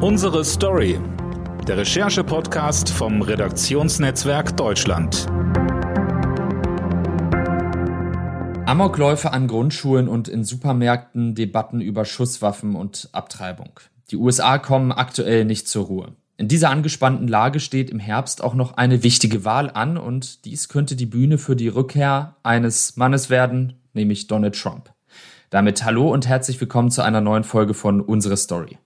Unsere Story. Der Recherche-Podcast vom Redaktionsnetzwerk Deutschland. Amokläufe an Grundschulen und in Supermärkten, Debatten über Schusswaffen und Abtreibung. Die USA kommen aktuell nicht zur Ruhe. In dieser angespannten Lage steht im Herbst auch noch eine wichtige Wahl an und dies könnte die Bühne für die Rückkehr eines Mannes werden, nämlich Donald Trump. Damit hallo und herzlich willkommen zu einer neuen Folge von Unsere Story.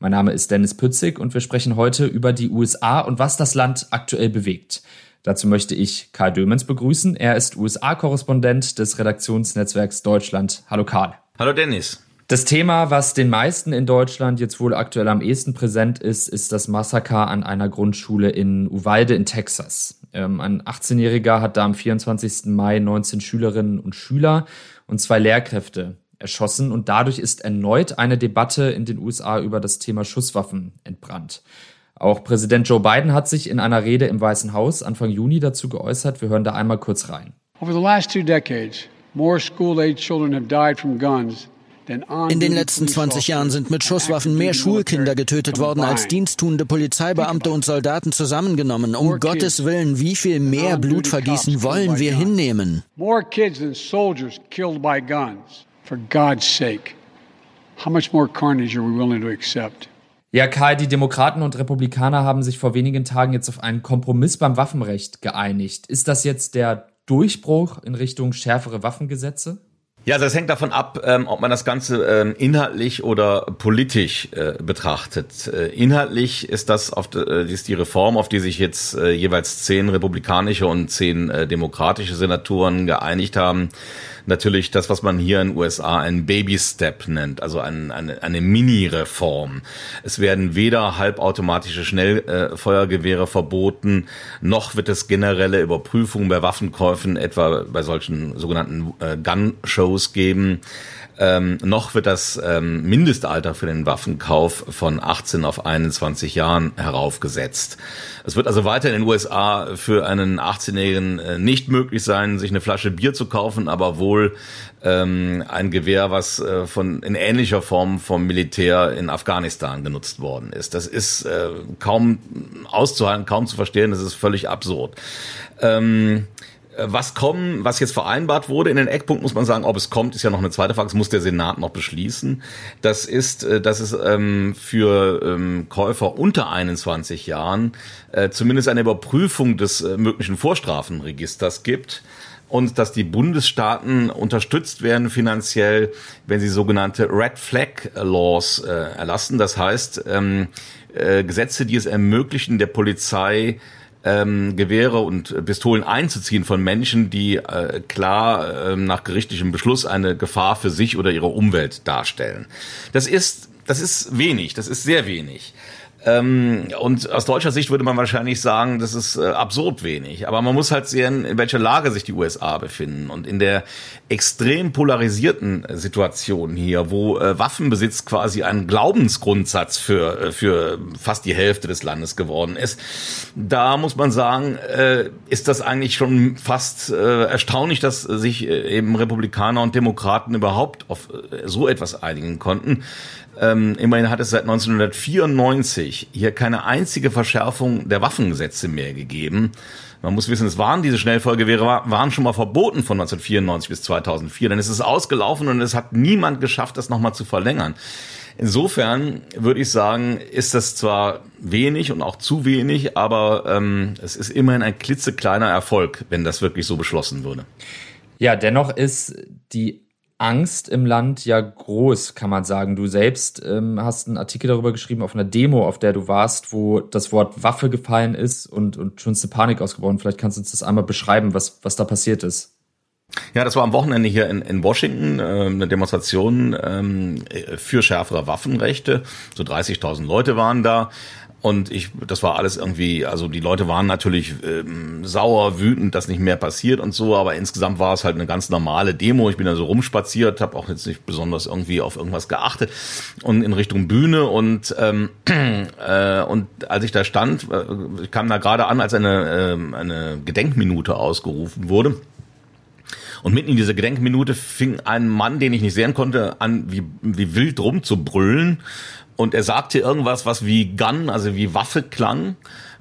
Mein Name ist Dennis Pützig und wir sprechen heute über die USA und was das Land aktuell bewegt. Dazu möchte ich Karl Dömens begrüßen. Er ist USA-Korrespondent des Redaktionsnetzwerks Deutschland. Hallo Karl. Hallo Dennis. Das Thema, was den meisten in Deutschland jetzt wohl aktuell am ehesten präsent ist, ist das Massaker an einer Grundschule in Uvalde in Texas. Ähm, ein 18-Jähriger hat da am 24. Mai 19 Schülerinnen und Schüler und zwei Lehrkräfte erschossen und dadurch ist erneut eine Debatte in den USA über das Thema Schusswaffen entbrannt. Auch Präsident Joe Biden hat sich in einer Rede im Weißen Haus Anfang Juni dazu geäußert. Wir hören da einmal kurz rein. Over the last two decades, more school-age children have died from guns in den letzten 20 Jahren sind mit Schusswaffen mehr Schulkinder getötet worden als diensttuende Polizeibeamte und Soldaten zusammengenommen. Um Gottes Willen, wie viel mehr Blutvergießen wollen wir hinnehmen? More kids than soldiers killed by guns. For God's sake, how much more carnage are we willing to accept? Ja, Kai, die Demokraten und Republikaner haben sich vor wenigen Tagen jetzt auf einen Kompromiss beim Waffenrecht geeinigt. Ist das jetzt der Durchbruch in Richtung schärfere Waffengesetze? Ja, das hängt davon ab, ähm, ob man das Ganze ähm, inhaltlich oder politisch äh, betrachtet. Äh, inhaltlich ist das auf äh, ist die Reform, auf die sich jetzt äh, jeweils zehn republikanische und zehn äh, demokratische Senatoren geeinigt haben, natürlich das, was man hier in den USA ein Baby Step nennt, also ein, eine, eine Mini-Reform. Es werden weder halbautomatische Schnellfeuergewehre verboten, noch wird es generelle Überprüfungen bei Waffenkäufen, etwa bei solchen sogenannten äh, Gun-Shows geben. Ähm, noch wird das ähm, Mindestalter für den Waffenkauf von 18 auf 21 Jahren heraufgesetzt. Es wird also weiter in den USA für einen 18-Jährigen äh, nicht möglich sein, sich eine Flasche Bier zu kaufen, aber wohl ähm, ein Gewehr, was äh, von in ähnlicher Form vom Militär in Afghanistan genutzt worden ist. Das ist äh, kaum auszuhalten, kaum zu verstehen. Das ist völlig absurd. Ähm, äh, was kommen, was jetzt vereinbart wurde in den Eckpunkten, muss man sagen, ob es kommt, ist ja noch eine zweite Frage. Das muss der Senat noch beschließen. Das ist, äh, dass es ähm, für ähm, Käufer unter 21 Jahren äh, zumindest eine Überprüfung des äh, möglichen Vorstrafenregisters gibt und dass die Bundesstaaten unterstützt werden finanziell, wenn sie sogenannte Red Flag Laws äh, erlassen. Das heißt, ähm, äh, Gesetze, die es ermöglichen, der Polizei ähm, Gewehre und Pistolen einzuziehen von Menschen, die äh, klar äh, nach gerichtlichem Beschluss eine Gefahr für sich oder ihre Umwelt darstellen. Das ist, das ist wenig, das ist sehr wenig. Ähm, und aus deutscher Sicht würde man wahrscheinlich sagen, das ist äh, absurd wenig. Aber man muss halt sehen, in welcher Lage sich die USA befinden. Und in der extrem polarisierten Situation hier, wo äh, Waffenbesitz quasi ein Glaubensgrundsatz für, äh, für fast die Hälfte des Landes geworden ist, da muss man sagen, äh, ist das eigentlich schon fast äh, erstaunlich, dass sich äh, eben Republikaner und Demokraten überhaupt auf so etwas einigen konnten. Ähm, immerhin hat es seit 1994 hier keine einzige Verschärfung der Waffengesetze mehr gegeben. Man muss wissen, es waren diese Schnellfeuergewehre waren schon mal verboten von 1994 bis 2004. Dann ist es ausgelaufen und es hat niemand geschafft, das nochmal zu verlängern. Insofern würde ich sagen, ist das zwar wenig und auch zu wenig, aber ähm, es ist immerhin ein klitzekleiner Erfolg, wenn das wirklich so beschlossen würde. Ja, dennoch ist die Angst im Land ja groß, kann man sagen. Du selbst ähm, hast einen Artikel darüber geschrieben auf einer Demo, auf der du warst, wo das Wort Waffe gefallen ist und, und schon eine Panik ausgebrochen. Vielleicht kannst du uns das einmal beschreiben, was, was da passiert ist. Ja, das war am Wochenende hier in, in Washington, äh, eine Demonstration ähm, für schärfere Waffenrechte. So 30.000 Leute waren da. Und ich, das war alles irgendwie, also die Leute waren natürlich ähm, sauer, wütend, dass nicht mehr passiert und so, aber insgesamt war es halt eine ganz normale Demo. Ich bin da so rumspaziert, habe auch jetzt nicht besonders irgendwie auf irgendwas geachtet und in Richtung Bühne und ähm, äh, und als ich da stand, äh, kam da gerade an, als eine äh, eine Gedenkminute ausgerufen wurde. Und mitten in dieser Gedenkminute fing ein Mann, den ich nicht sehen konnte, an, wie, wie wild rum zu brüllen. Und er sagte irgendwas, was wie Gun, also wie Waffe klang.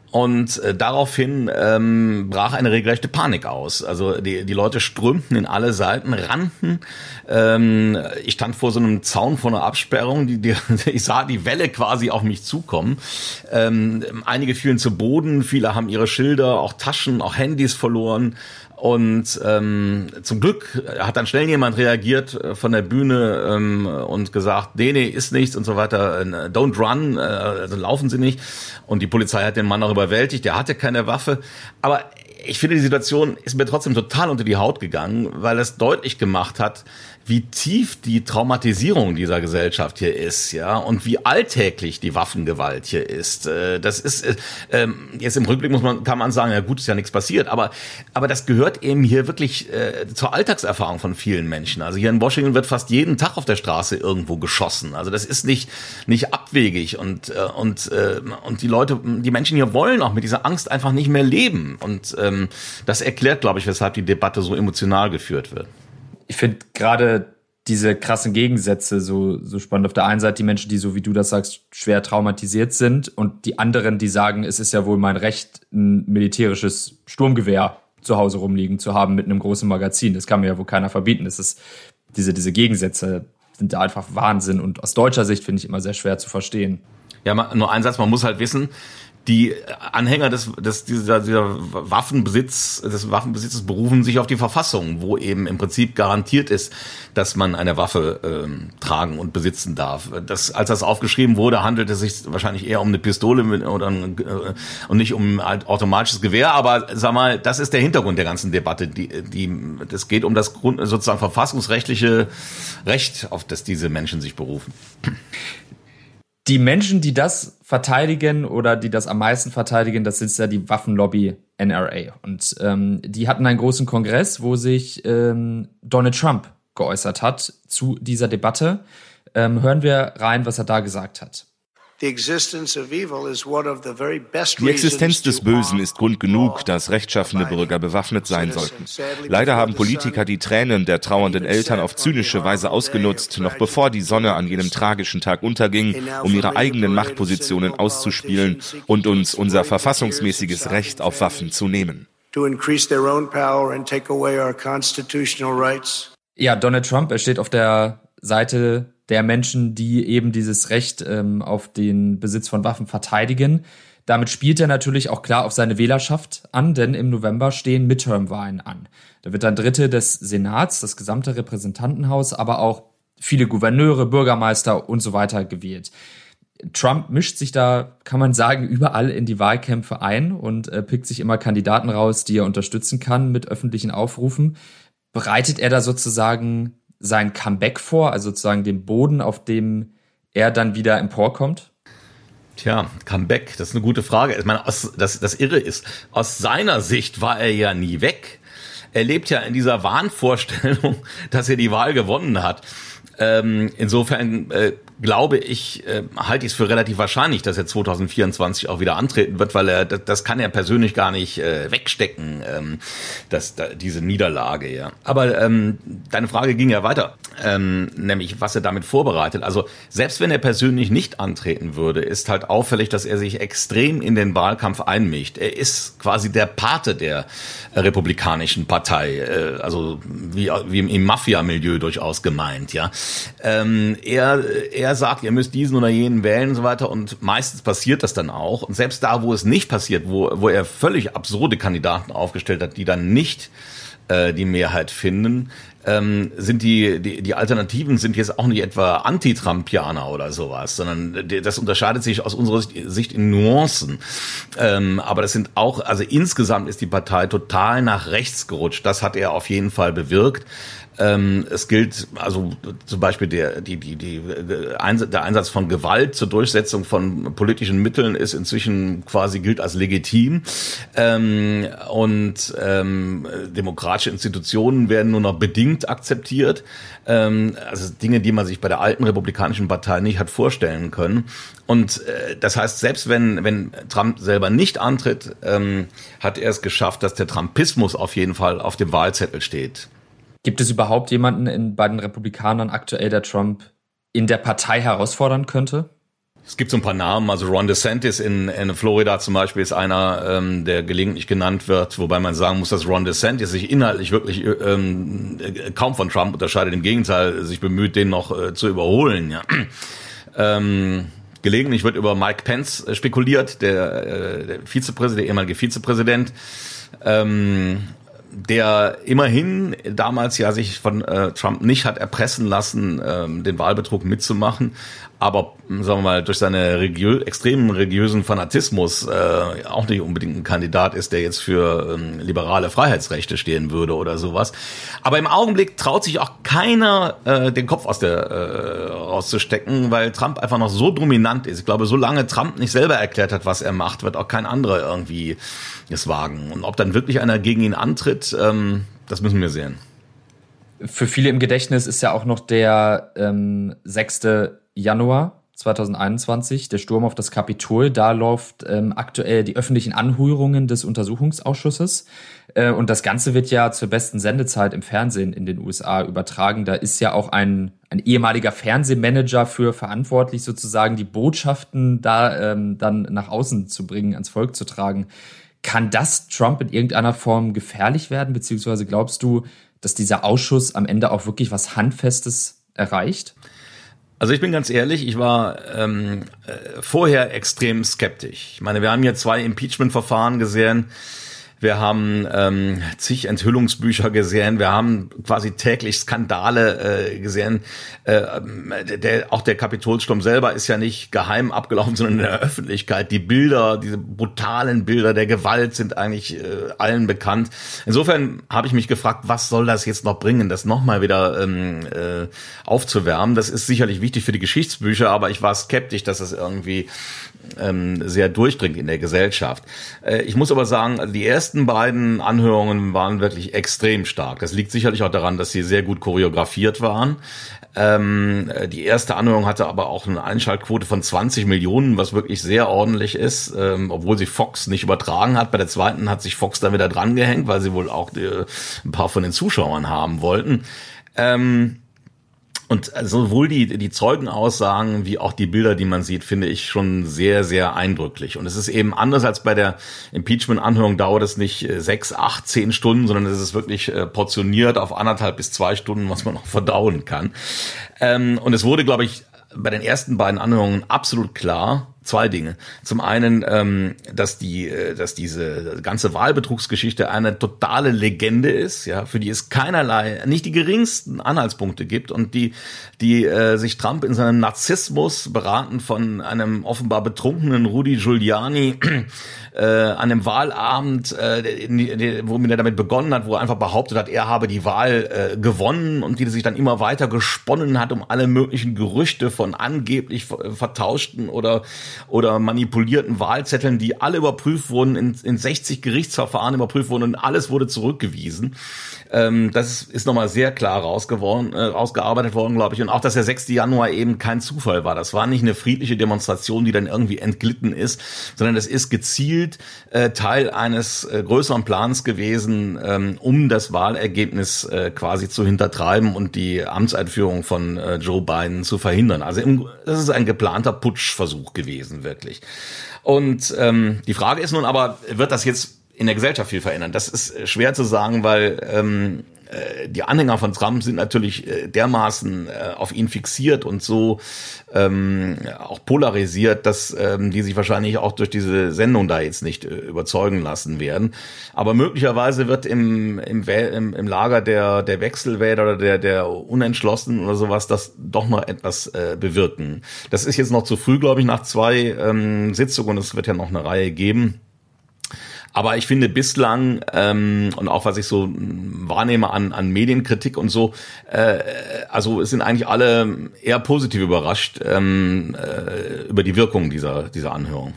Und äh, daraufhin ähm, brach eine regelrechte Panik aus. Also die, die Leute strömten in alle Seiten, rannten. Ähm, ich stand vor so einem Zaun vor einer Absperrung. Die, die, ich sah die Welle quasi auf mich zukommen. Ähm, einige fielen zu Boden, viele haben ihre Schilder, auch Taschen, auch Handys verloren. Und ähm, zum Glück hat dann schnell jemand reagiert äh, von der Bühne ähm, und gesagt, nee, nee, ist nichts und so weiter, äh, don't run, äh, also laufen Sie nicht. Und die Polizei hat den Mann auch überwältigt, der hatte keine Waffe. Aber ich finde, die Situation ist mir trotzdem total unter die Haut gegangen, weil es deutlich gemacht hat, wie tief die Traumatisierung dieser Gesellschaft hier ist, ja, und wie alltäglich die Waffengewalt hier ist. Äh, das ist äh, ähm, jetzt im Rückblick muss man kann man sagen, ja gut, ist ja nichts passiert, aber aber das gehört eben hier wirklich äh, zur Alltagserfahrung von vielen Menschen. Also hier in Washington wird fast jeden Tag auf der Straße irgendwo geschossen. Also das ist nicht nicht abwegig und äh, und äh, und die Leute, die Menschen hier wollen auch mit dieser Angst einfach nicht mehr leben und ähm, das erklärt, glaube ich, weshalb die Debatte so emotional geführt wird ich finde gerade diese krassen Gegensätze so, so spannend. Auf der einen Seite die Menschen, die so wie du das sagst, schwer traumatisiert sind und die anderen, die sagen, es ist ja wohl mein Recht, ein militärisches Sturmgewehr zu Hause rumliegen zu haben mit einem großen Magazin. Das kann mir ja wohl keiner verbieten. Das ist, diese, diese Gegensätze sind da einfach Wahnsinn und aus deutscher Sicht finde ich immer sehr schwer zu verstehen. Ja, nur ein Satz, man muss halt wissen, die Anhänger des, des dieser, dieser Waffenbesitz, des Waffenbesitzes berufen sich auf die Verfassung, wo eben im Prinzip garantiert ist, dass man eine Waffe ähm, tragen und besitzen darf. Das, als das aufgeschrieben wurde, handelte es sich wahrscheinlich eher um eine Pistole mit, oder äh, und nicht um ein automatisches Gewehr. Aber sag mal, das ist der Hintergrund der ganzen Debatte. Die, die, das geht um das Grund, sozusagen verfassungsrechtliche Recht, auf das diese Menschen sich berufen die Menschen, die das verteidigen oder die das am meisten verteidigen, das ist ja die Waffenlobby NRA. Und ähm, die hatten einen großen Kongress, wo sich ähm, Donald Trump geäußert hat zu dieser Debatte. Ähm, hören wir rein, was er da gesagt hat. Die Existenz des Bösen ist Grund genug, dass rechtschaffene Bürger bewaffnet sein sollten. Leider haben Politiker die Tränen der trauernden Eltern auf zynische Weise ausgenutzt, noch bevor die Sonne an jenem tragischen Tag unterging, um ihre eigenen Machtpositionen auszuspielen und uns unser verfassungsmäßiges Recht auf Waffen zu nehmen. Ja, Donald Trump, er steht auf der Seite der Menschen, die eben dieses Recht ähm, auf den Besitz von Waffen verteidigen. Damit spielt er natürlich auch klar auf seine Wählerschaft an, denn im November stehen Midterm-Wahlen an. Da wird dann Dritte des Senats, das gesamte Repräsentantenhaus, aber auch viele Gouverneure, Bürgermeister und so weiter gewählt. Trump mischt sich da, kann man sagen, überall in die Wahlkämpfe ein und äh, pickt sich immer Kandidaten raus, die er unterstützen kann mit öffentlichen Aufrufen. Bereitet er da sozusagen sein Comeback vor, also sozusagen den Boden, auf dem er dann wieder emporkommt? Tja, Comeback, das ist eine gute Frage. Ich meine, aus, das, das Irre ist, aus seiner Sicht war er ja nie weg. Er lebt ja in dieser Wahnvorstellung, dass er die Wahl gewonnen hat. Ähm, insofern äh, glaube ich, äh, halte ich es für relativ wahrscheinlich, dass er 2024 auch wieder antreten wird, weil er das, das kann er persönlich gar nicht äh, wegstecken, ähm, dass da, diese Niederlage, ja. Aber ähm, deine Frage ging ja weiter, ähm, nämlich was er damit vorbereitet. Also selbst wenn er persönlich nicht antreten würde, ist halt auffällig, dass er sich extrem in den Wahlkampf einmischt. Er ist quasi der Pate der republikanischen Partei, äh, also wie, wie im, im Mafia-Milieu durchaus gemeint, ja. Ähm, er, er er sagt, ihr müsst diesen oder jenen wählen und so weiter und meistens passiert das dann auch. Und selbst da, wo es nicht passiert, wo, wo er völlig absurde Kandidaten aufgestellt hat, die dann nicht äh, die Mehrheit finden, ähm, sind die, die, die Alternativen sind jetzt auch nicht etwa Anti-Trumpianer oder sowas, sondern das unterscheidet sich aus unserer Sicht in Nuancen. Ähm, aber das sind auch, also insgesamt ist die Partei total nach rechts gerutscht. Das hat er auf jeden Fall bewirkt. Ähm, es gilt also zum Beispiel der, die, die, die, der Einsatz von Gewalt zur Durchsetzung von politischen Mitteln ist inzwischen quasi gilt als legitim. Ähm, und ähm, demokratische Institutionen werden nur noch bedingt akzeptiert. Ähm, also Dinge, die man sich bei der alten Republikanischen Partei nicht hat vorstellen können. Und äh, das heißt, selbst wenn, wenn Trump selber nicht antritt, ähm, hat er es geschafft, dass der Trumpismus auf jeden Fall auf dem Wahlzettel steht. Gibt es überhaupt jemanden in, bei den Republikanern aktuell, der Trump in der Partei herausfordern könnte? Es gibt so ein paar Namen, also Ron DeSantis in, in Florida zum Beispiel ist einer, ähm, der gelegentlich genannt wird, wobei man sagen muss, dass Ron DeSantis sich inhaltlich wirklich ähm, kaum von Trump unterscheidet, im Gegenteil, sich bemüht, den noch äh, zu überholen. Ja. Ähm, gelegentlich wird über Mike Pence äh, spekuliert, der, äh, der Vizepräsident, der ehemalige Vizepräsident. Ähm, der immerhin damals ja sich von äh, Trump nicht hat erpressen lassen, ähm, den Wahlbetrug mitzumachen, aber sagen wir mal durch seine religiö extremen religiösen Fanatismus äh, auch nicht unbedingt ein Kandidat ist, der jetzt für ähm, liberale Freiheitsrechte stehen würde oder sowas. Aber im Augenblick traut sich auch keiner äh, den Kopf aus der äh, rauszustecken, weil Trump einfach noch so dominant ist. Ich glaube, solange Trump nicht selber erklärt hat, was er macht, wird auch kein anderer irgendwie es wagen. Und ob dann wirklich einer gegen ihn antritt, ähm, das müssen wir sehen. Für viele im Gedächtnis ist ja auch noch der ähm, 6. Januar 2021, der Sturm auf das Kapitol. Da läuft ähm, aktuell die öffentlichen Anhörungen des Untersuchungsausschusses. Äh, und das Ganze wird ja zur besten Sendezeit im Fernsehen in den USA übertragen. Da ist ja auch ein, ein ehemaliger Fernsehmanager für verantwortlich, sozusagen die Botschaften da ähm, dann nach außen zu bringen, ans Volk zu tragen. Kann das Trump in irgendeiner Form gefährlich werden? Beziehungsweise glaubst du, dass dieser Ausschuss am Ende auch wirklich was Handfestes erreicht? Also ich bin ganz ehrlich, ich war ähm, äh, vorher extrem skeptisch. Ich meine, wir haben hier zwei Impeachment-Verfahren gesehen wir haben ähm, zig Enthüllungsbücher gesehen, wir haben quasi täglich Skandale äh, gesehen. Äh, der, auch der Kapitolsturm selber ist ja nicht geheim abgelaufen, sondern in der Öffentlichkeit. Die Bilder, diese brutalen Bilder der Gewalt sind eigentlich äh, allen bekannt. Insofern habe ich mich gefragt, was soll das jetzt noch bringen, das nochmal wieder ähm, äh, aufzuwärmen. Das ist sicherlich wichtig für die Geschichtsbücher, aber ich war skeptisch, dass das irgendwie ähm, sehr durchdringt in der Gesellschaft. Äh, ich muss aber sagen, die ersten beiden Anhörungen waren wirklich extrem stark. Das liegt sicherlich auch daran, dass sie sehr gut choreografiert waren. Ähm, die erste Anhörung hatte aber auch eine Einschaltquote von 20 Millionen, was wirklich sehr ordentlich ist, ähm, obwohl sie Fox nicht übertragen hat. Bei der zweiten hat sich Fox dann wieder drangehängt, weil sie wohl auch die, ein paar von den Zuschauern haben wollten. Ähm, und sowohl die, die Zeugenaussagen wie auch die Bilder, die man sieht, finde ich schon sehr, sehr eindrücklich. Und es ist eben anders als bei der Impeachment-Anhörung dauert es nicht äh, sechs, acht, zehn Stunden, sondern es ist wirklich äh, portioniert auf anderthalb bis zwei Stunden, was man noch verdauen kann. Ähm, und es wurde, glaube ich, bei den ersten beiden Anhörungen absolut klar, zwei Dinge. Zum einen, ähm, dass die, äh, dass diese ganze Wahlbetrugsgeschichte eine totale Legende ist, ja, für die es keinerlei, nicht die geringsten Anhaltspunkte gibt und die, die äh, sich Trump in seinem Narzissmus beraten von einem offenbar betrunkenen Rudy Giuliani äh, an dem Wahlabend, äh, womit er damit begonnen hat, wo er einfach behauptet hat, er habe die Wahl äh, gewonnen und die sich dann immer weiter gesponnen hat um alle möglichen Gerüchte von angeblich vertauschten oder oder manipulierten Wahlzetteln, die alle überprüft wurden, in, in 60 Gerichtsverfahren überprüft wurden und alles wurde zurückgewiesen. Ähm, das ist nochmal sehr klar rausgeworden, äh, rausgearbeitet worden, glaube ich. Und auch, dass der 6. Januar eben kein Zufall war. Das war nicht eine friedliche Demonstration, die dann irgendwie entglitten ist, sondern es ist gezielt äh, Teil eines äh, größeren Plans gewesen, ähm, um das Wahlergebnis äh, quasi zu hintertreiben und die Amtseinführung von äh, Joe Biden zu verhindern. Also im, das ist ein geplanter Putschversuch gewesen, wirklich. Und ähm, die Frage ist nun aber, wird das jetzt in der Gesellschaft viel verändern. Das ist äh, schwer zu sagen, weil ähm, äh, die Anhänger von Trump sind natürlich äh, dermaßen äh, auf ihn fixiert und so ähm, auch polarisiert, dass ähm, die sich wahrscheinlich auch durch diese Sendung da jetzt nicht überzeugen lassen werden. Aber möglicherweise wird im, im, im, im Lager der, der Wechselwähler oder der, der Unentschlossenen oder sowas das doch noch etwas äh, bewirken. Das ist jetzt noch zu früh, glaube ich, nach zwei ähm, Sitzungen. Es wird ja noch eine Reihe geben. Aber ich finde bislang, ähm, und auch was ich so wahrnehme an, an Medienkritik und so, äh, also es sind eigentlich alle eher positiv überrascht ähm, äh, über die Wirkung dieser, dieser Anhörung.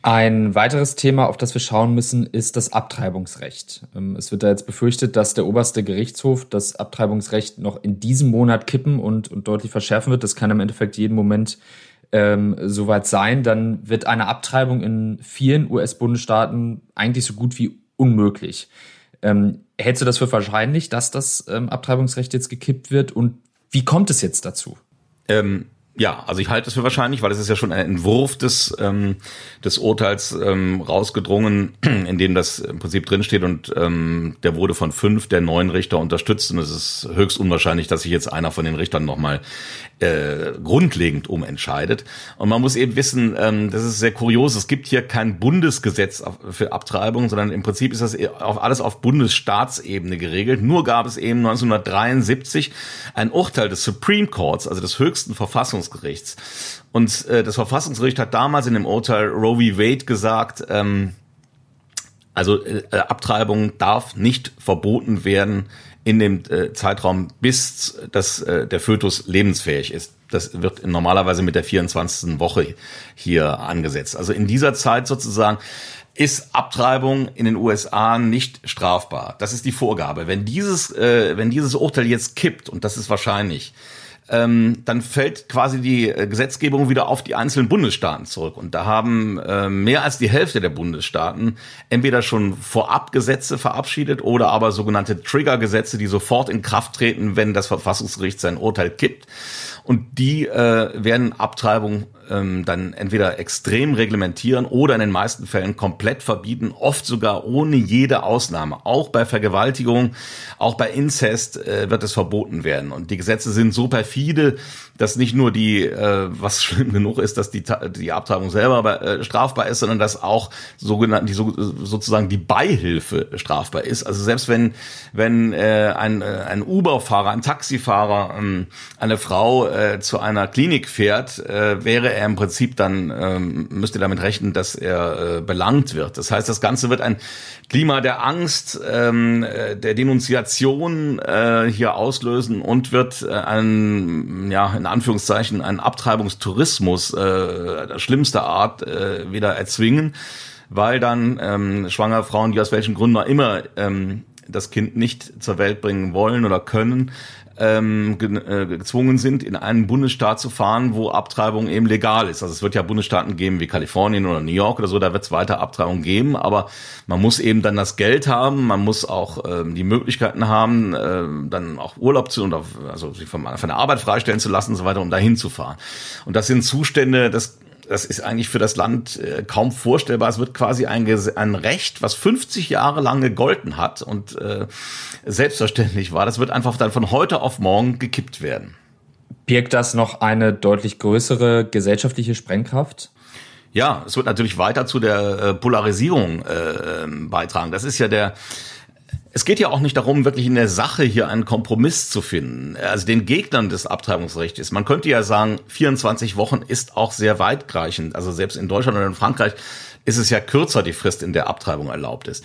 Ein weiteres Thema, auf das wir schauen müssen, ist das Abtreibungsrecht. Ähm, es wird da jetzt befürchtet, dass der oberste Gerichtshof das Abtreibungsrecht noch in diesem Monat kippen und, und deutlich verschärfen wird. Das kann im Endeffekt jeden Moment ähm, soweit sein, dann wird eine Abtreibung in vielen US-Bundesstaaten eigentlich so gut wie unmöglich. Ähm, hältst du das für wahrscheinlich, dass das ähm, Abtreibungsrecht jetzt gekippt wird und wie kommt es jetzt dazu? Ähm, ja, also ich halte es für wahrscheinlich, weil es ist ja schon ein Entwurf des, ähm, des Urteils ähm, rausgedrungen, in dem das im Prinzip drinsteht und ähm, der wurde von fünf der neun Richter unterstützt und es ist höchst unwahrscheinlich, dass sich jetzt einer von den Richtern nochmal äh, grundlegend umentscheidet. Und man muss eben wissen, ähm, das ist sehr kurios, es gibt hier kein Bundesgesetz für Abtreibung, sondern im Prinzip ist das auf, alles auf Bundesstaatsebene geregelt. Nur gab es eben 1973 ein Urteil des Supreme Courts, also des höchsten Verfassungsgerichts. Und äh, das Verfassungsgericht hat damals in dem Urteil Roe v. Wade gesagt, ähm, also äh, Abtreibung darf nicht verboten werden in dem äh, Zeitraum, bis das, äh, der Fötus lebensfähig ist. Das wird normalerweise mit der 24. Woche hier angesetzt. Also in dieser Zeit sozusagen ist Abtreibung in den USA nicht strafbar. Das ist die Vorgabe. Wenn dieses, äh, wenn dieses Urteil jetzt kippt, und das ist wahrscheinlich, ähm, dann fällt quasi die äh, Gesetzgebung wieder auf die einzelnen Bundesstaaten zurück. Und da haben äh, mehr als die Hälfte der Bundesstaaten entweder schon vorab Gesetze verabschiedet oder aber sogenannte Triggergesetze, die sofort in Kraft treten, wenn das Verfassungsgericht sein Urteil kippt. Und die äh, werden Abtreibung ähm, dann entweder extrem reglementieren oder in den meisten Fällen komplett verbieten, oft sogar ohne jede Ausnahme. Auch bei Vergewaltigung, auch bei Inzest äh, wird es verboten werden. Und die Gesetze sind so perfide, dass nicht nur die, äh, was schlimm genug ist, dass die, die Abtreibung selber äh, strafbar ist, sondern dass auch sogenannten, die so, sozusagen die Beihilfe strafbar ist. Also selbst wenn, wenn äh, ein, äh, ein Uber-Fahrer, ein Taxifahrer ähm, eine Frau äh, zu einer Klinik fährt, äh, wäre er im Prinzip dann, ähm, müsste damit rechnen, dass er äh, belangt wird. Das heißt, das Ganze wird ein Klima der Angst, ähm, äh, der Denunziation äh, hier auslösen und wird äh, ein, ja, in Anführungszeichen, einen Abtreibungstourismus äh, schlimmster Art äh, wieder erzwingen, weil dann ähm, schwangere Frauen, die aus welchen Gründen auch immer ähm, das Kind nicht zur Welt bringen wollen oder können, ähm, äh, gezwungen sind, in einen Bundesstaat zu fahren, wo Abtreibung eben legal ist. Also es wird ja Bundesstaaten geben wie Kalifornien oder New York oder so, da wird es weiter Abtreibung geben, aber man muss eben dann das Geld haben, man muss auch ähm, die Möglichkeiten haben, äh, dann auch Urlaub zu und also sich von, von der Arbeit freistellen zu lassen und so weiter, um dahin zu fahren. Und das sind Zustände, das das ist eigentlich für das Land äh, kaum vorstellbar. Es wird quasi ein, ein Recht, was 50 Jahre lang gegolten hat und äh, selbstverständlich war. Das wird einfach dann von heute auf morgen gekippt werden. Birgt das noch eine deutlich größere gesellschaftliche Sprengkraft? Ja, es wird natürlich weiter zu der äh, Polarisierung äh, beitragen. Das ist ja der es geht ja auch nicht darum, wirklich in der Sache hier einen Kompromiss zu finden. Also den Gegnern des Abtreibungsrechts. Man könnte ja sagen, 24 Wochen ist auch sehr weitreichend. Also selbst in Deutschland oder in Frankreich ist es ja kürzer die Frist, in der Abtreibung erlaubt ist.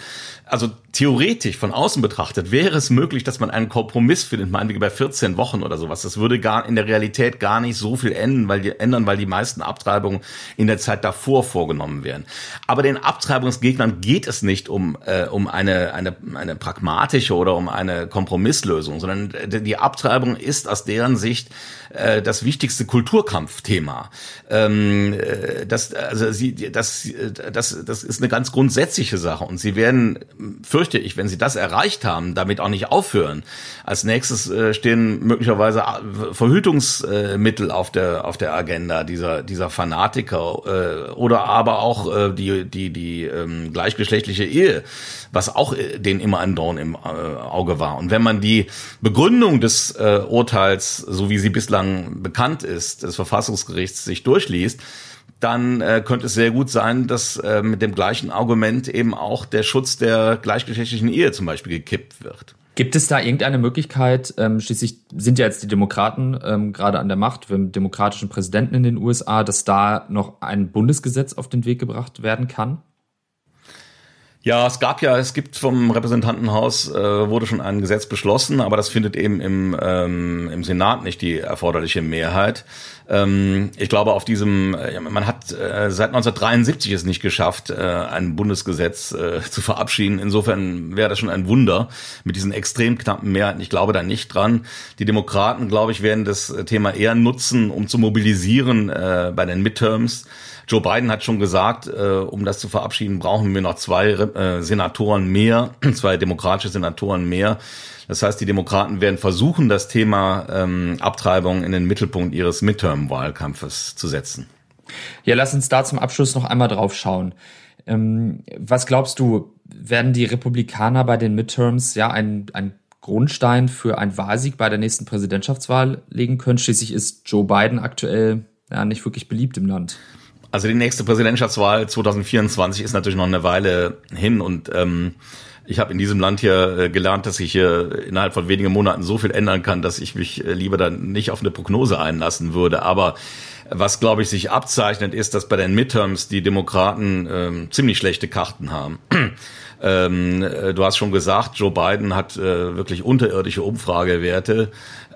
Also theoretisch von außen betrachtet wäre es möglich, dass man einen Kompromiss findet, meinetwegen bei 14 Wochen oder sowas. Das würde gar in der Realität gar nicht so viel ändern, weil die, ändern, weil die meisten Abtreibungen in der Zeit davor vorgenommen werden. Aber den Abtreibungsgegnern geht es nicht um, äh, um eine, eine, eine pragmatische oder um eine Kompromisslösung, sondern die Abtreibung ist aus deren Sicht äh, das wichtigste Kulturkampfthema. Ähm, äh, das, also sie, das, das, das ist eine ganz grundsätzliche Sache und sie werden, fürchte ich, wenn sie das erreicht haben, damit auch nicht aufhören. Als nächstes äh, stehen möglicherweise äh, Verhütungsmittel auf der auf der Agenda dieser dieser Fanatiker äh, oder aber auch äh, die die die ähm, gleichgeschlechtliche Ehe, was auch äh, denen immer ein Dorn im äh, Auge war. Und wenn man die Begründung des äh, Urteils, so wie sie bislang bekannt ist, des Verfassungsgerichts sich durchliest, dann äh, könnte es sehr gut sein, dass äh, mit dem gleichen Argument eben auch der Schutz der gleichgeschlechtlichen Ehe zum Beispiel gekippt wird. Gibt es da irgendeine Möglichkeit, ähm, schließlich sind ja jetzt die Demokraten ähm, gerade an der Macht, wir haben demokratischen Präsidenten in den USA, dass da noch ein Bundesgesetz auf den Weg gebracht werden kann? Ja, es gab ja, es gibt vom Repräsentantenhaus, äh, wurde schon ein Gesetz beschlossen, aber das findet eben im, ähm, im Senat nicht die erforderliche Mehrheit. Ähm, ich glaube, auf diesem, äh, man hat äh, seit 1973 es nicht geschafft, äh, ein Bundesgesetz äh, zu verabschieden. Insofern wäre das schon ein Wunder mit diesen extrem knappen Mehrheiten. Ich glaube da nicht dran. Die Demokraten, glaube ich, werden das Thema eher nutzen, um zu mobilisieren äh, bei den Midterms. Joe Biden hat schon gesagt, äh, um das zu verabschieden, brauchen wir noch zwei äh, Senatoren mehr, zwei demokratische Senatoren mehr. Das heißt, die Demokraten werden versuchen, das Thema ähm, Abtreibung in den Mittelpunkt ihres Midterm-Wahlkampfes zu setzen. Ja, lass uns da zum Abschluss noch einmal drauf schauen. Ähm, was glaubst du, werden die Republikaner bei den Midterms ja ein, ein Grundstein für einen Wahlsieg bei der nächsten Präsidentschaftswahl legen können? Schließlich ist Joe Biden aktuell ja nicht wirklich beliebt im Land. Also die nächste Präsidentschaftswahl 2024 ist natürlich noch eine Weile hin und ähm, ich habe in diesem Land hier äh, gelernt, dass ich hier innerhalb von wenigen Monaten so viel ändern kann, dass ich mich äh, lieber dann nicht auf eine Prognose einlassen würde. Aber was, glaube ich, sich abzeichnet, ist, dass bei den Midterms die Demokraten ähm, ziemlich schlechte Karten haben. ähm, äh, du hast schon gesagt, Joe Biden hat äh, wirklich unterirdische Umfragewerte.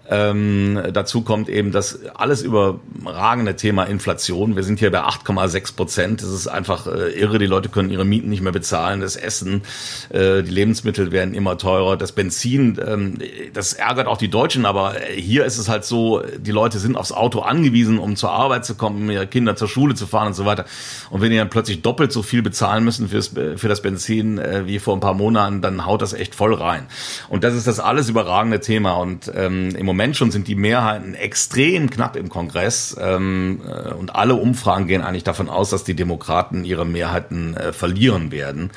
Ähm, dazu kommt eben das alles überragende Thema Inflation. Wir sind hier bei 8,6 Prozent. Das ist einfach äh, irre. Die Leute können ihre Mieten nicht mehr bezahlen, das Essen, äh, die Lebensmittel werden immer teurer, das Benzin, ähm, das ärgert auch die Deutschen, aber hier ist es halt so, die Leute sind aufs Auto angewiesen, um zur Arbeit zu kommen, um ihre Kinder zur Schule zu fahren und so weiter. Und wenn die dann plötzlich doppelt so viel bezahlen müssen fürs, für das Benzin äh, wie vor ein paar Monaten, dann haut das echt voll rein. Und das ist das alles überragende Thema. Und ähm, im Moment schon sind die Mehrheiten extrem knapp im Kongress ähm, äh, und alle Umfragen gehen eigentlich davon aus, dass die Demokraten ihre Mehrheiten äh, verlieren werden.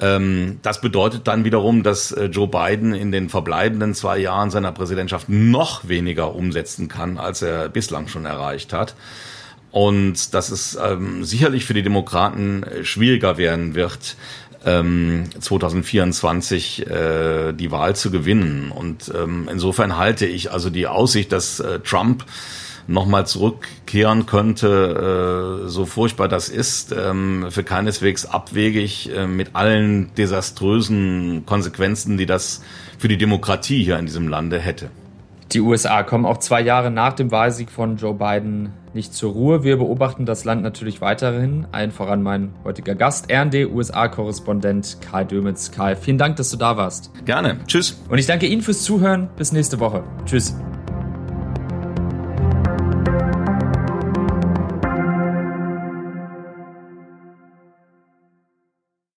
Ähm, das bedeutet dann wiederum, dass äh, Joe Biden in den verbleibenden zwei Jahren seiner Präsidentschaft noch weniger umsetzen kann, als er bislang schon erreicht hat. Und dass es ähm, sicherlich für die Demokraten äh, schwieriger werden wird, ähm, 2024 äh, die Wahl zu gewinnen. Und ähm, insofern halte ich also die Aussicht, dass äh, Trump nochmal zurückkehren könnte, äh, so furchtbar das ist, ähm, für keineswegs abwegig äh, mit allen desaströsen Konsequenzen, die das für die Demokratie hier in diesem Lande hätte. Die USA kommen auch zwei Jahre nach dem Wahlsieg von Joe Biden nicht zur Ruhe. Wir beobachten das Land natürlich weiterhin. Allen voran mein heutiger Gast, RND-USA-Korrespondent Karl Dömitz. Karl, vielen Dank, dass du da warst. Gerne. Tschüss. Und ich danke Ihnen fürs Zuhören. Bis nächste Woche. Tschüss.